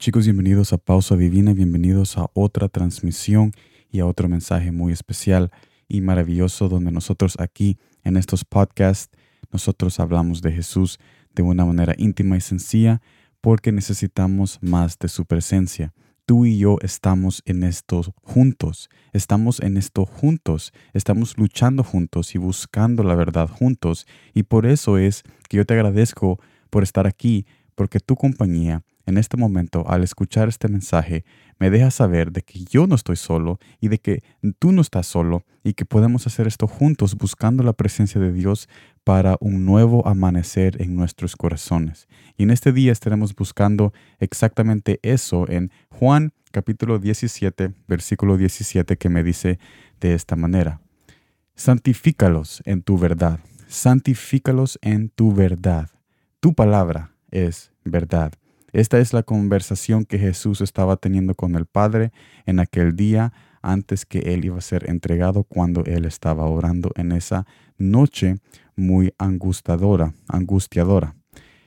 Chicos, bienvenidos a Pausa Divina, bienvenidos a otra transmisión y a otro mensaje muy especial y maravilloso donde nosotros aquí en estos podcasts, nosotros hablamos de Jesús de una manera íntima y sencilla porque necesitamos más de su presencia. Tú y yo estamos en esto juntos, estamos en esto juntos, estamos luchando juntos y buscando la verdad juntos. Y por eso es que yo te agradezco por estar aquí, porque tu compañía en este momento, al escuchar este mensaje, me deja saber de que yo no estoy solo y de que tú no estás solo y que podemos hacer esto juntos buscando la presencia de Dios para un nuevo amanecer en nuestros corazones. Y en este día estaremos buscando exactamente eso en Juan capítulo 17, versículo 17, que me dice de esta manera. Santifícalos en tu verdad, santifícalos en tu verdad. Tu palabra es verdad. Esta es la conversación que Jesús estaba teniendo con el Padre en aquel día antes que Él iba a ser entregado cuando Él estaba orando en esa noche muy angustiadora, angustiadora.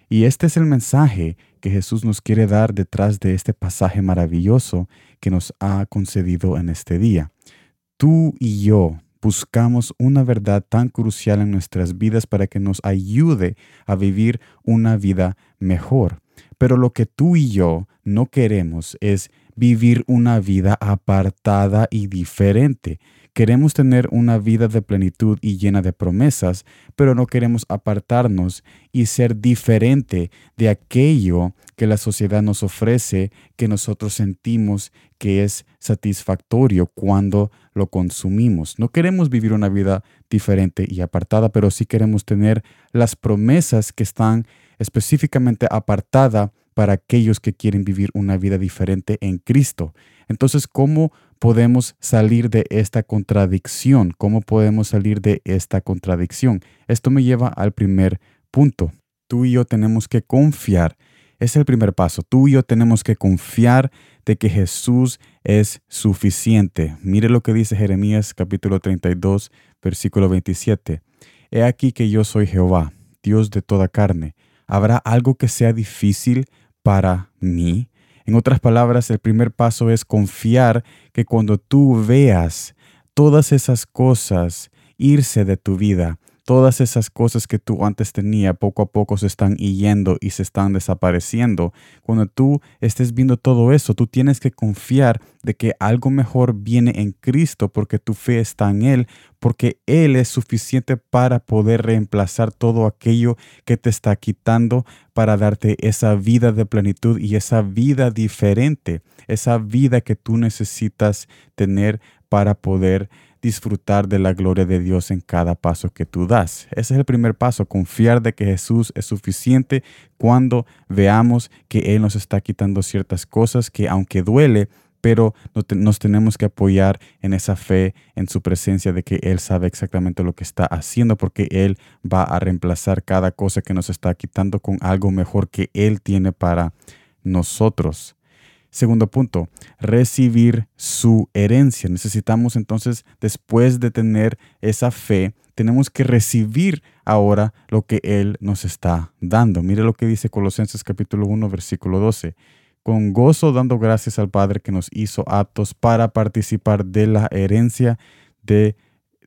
Y este es el mensaje que Jesús nos quiere dar detrás de este pasaje maravilloso que nos ha concedido en este día. Tú y yo buscamos una verdad tan crucial en nuestras vidas para que nos ayude a vivir una vida mejor. Pero lo que tú y yo no queremos es vivir una vida apartada y diferente. Queremos tener una vida de plenitud y llena de promesas, pero no queremos apartarnos y ser diferente de aquello que la sociedad nos ofrece, que nosotros sentimos que es satisfactorio cuando lo consumimos. No queremos vivir una vida diferente y apartada, pero sí queremos tener las promesas que están específicamente apartada para aquellos que quieren vivir una vida diferente en Cristo. Entonces, ¿cómo podemos salir de esta contradicción? ¿Cómo podemos salir de esta contradicción? Esto me lleva al primer punto. Tú y yo tenemos que confiar. Es el primer paso. Tú y yo tenemos que confiar de que Jesús es suficiente. Mire lo que dice Jeremías capítulo 32, versículo 27. He aquí que yo soy Jehová, Dios de toda carne ¿Habrá algo que sea difícil para mí? En otras palabras, el primer paso es confiar que cuando tú veas todas esas cosas irse de tu vida, todas esas cosas que tú antes tenías poco a poco se están yendo y se están desapareciendo. Cuando tú estés viendo todo eso, tú tienes que confiar de que algo mejor viene en Cristo porque tu fe está en Él, porque Él es suficiente para poder reemplazar todo aquello que te está quitando para darte esa vida de plenitud y esa vida diferente, esa vida que tú necesitas tener para poder disfrutar de la gloria de Dios en cada paso que tú das. Ese es el primer paso, confiar de que Jesús es suficiente cuando veamos que Él nos está quitando ciertas cosas que aunque duele, pero nos tenemos que apoyar en esa fe, en su presencia de que Él sabe exactamente lo que está haciendo, porque Él va a reemplazar cada cosa que nos está quitando con algo mejor que Él tiene para nosotros. Segundo punto, recibir su herencia. Necesitamos entonces, después de tener esa fe, tenemos que recibir ahora lo que Él nos está dando. Mire lo que dice Colosenses capítulo 1, versículo 12. Con gozo dando gracias al Padre que nos hizo aptos para participar de la herencia de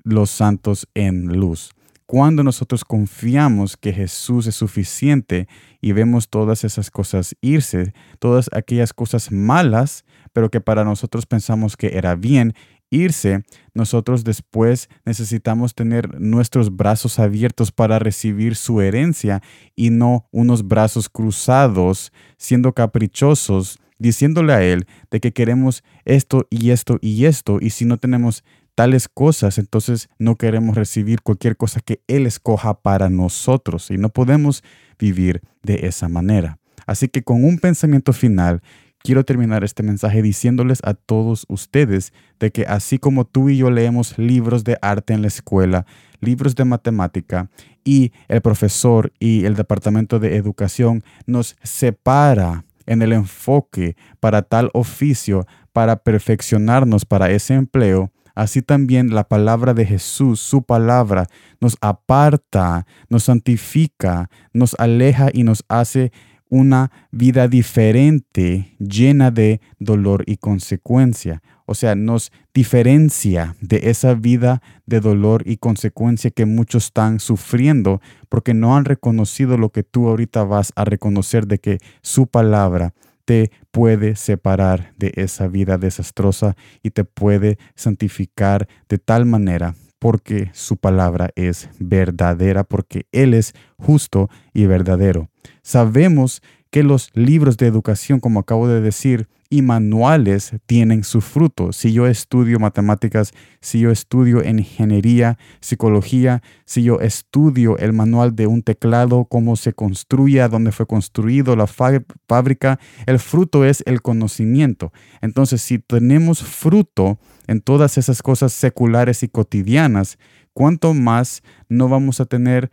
los santos en luz. Cuando nosotros confiamos que Jesús es suficiente y vemos todas esas cosas irse, todas aquellas cosas malas, pero que para nosotros pensamos que era bien irse, nosotros después necesitamos tener nuestros brazos abiertos para recibir su herencia y no unos brazos cruzados, siendo caprichosos, diciéndole a Él de que queremos esto y esto y esto, y si no tenemos tales cosas, entonces no queremos recibir cualquier cosa que Él escoja para nosotros y no podemos vivir de esa manera. Así que con un pensamiento final, quiero terminar este mensaje diciéndoles a todos ustedes de que así como tú y yo leemos libros de arte en la escuela, libros de matemática y el profesor y el departamento de educación nos separa en el enfoque para tal oficio, para perfeccionarnos para ese empleo, Así también la palabra de Jesús, su palabra, nos aparta, nos santifica, nos aleja y nos hace una vida diferente, llena de dolor y consecuencia. O sea, nos diferencia de esa vida de dolor y consecuencia que muchos están sufriendo porque no han reconocido lo que tú ahorita vas a reconocer de que su palabra te puede separar de esa vida desastrosa y te puede santificar de tal manera porque su palabra es verdadera, porque Él es justo y verdadero. Sabemos que los libros de educación, como acabo de decir, y manuales tienen su fruto. Si yo estudio matemáticas, si yo estudio ingeniería, psicología, si yo estudio el manual de un teclado, cómo se construye, dónde fue construido, la fábrica, el fruto es el conocimiento. Entonces, si tenemos fruto en todas esas cosas seculares y cotidianas, ¿cuánto más no vamos a tener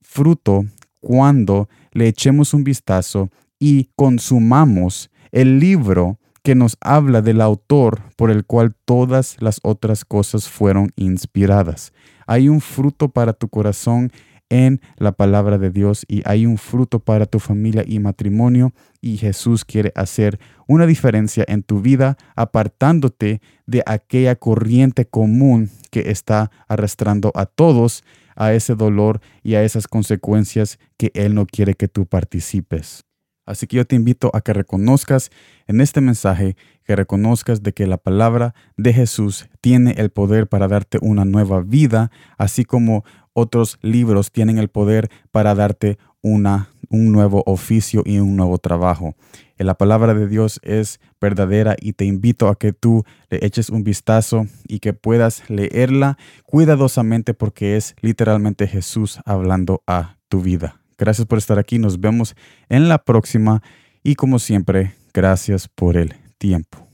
fruto cuando le echemos un vistazo y consumamos el libro que nos habla del autor por el cual todas las otras cosas fueron inspiradas. Hay un fruto para tu corazón en la palabra de Dios y hay un fruto para tu familia y matrimonio y Jesús quiere hacer una diferencia en tu vida apartándote de aquella corriente común que está arrastrando a todos a ese dolor y a esas consecuencias que Él no quiere que tú participes. Así que yo te invito a que reconozcas en este mensaje, que reconozcas de que la palabra de Jesús tiene el poder para darte una nueva vida, así como otros libros tienen el poder para darte una, un nuevo oficio y un nuevo trabajo. La palabra de Dios es verdadera y te invito a que tú le eches un vistazo y que puedas leerla cuidadosamente porque es literalmente Jesús hablando a tu vida. Gracias por estar aquí. Nos vemos en la próxima. Y como siempre, gracias por el tiempo.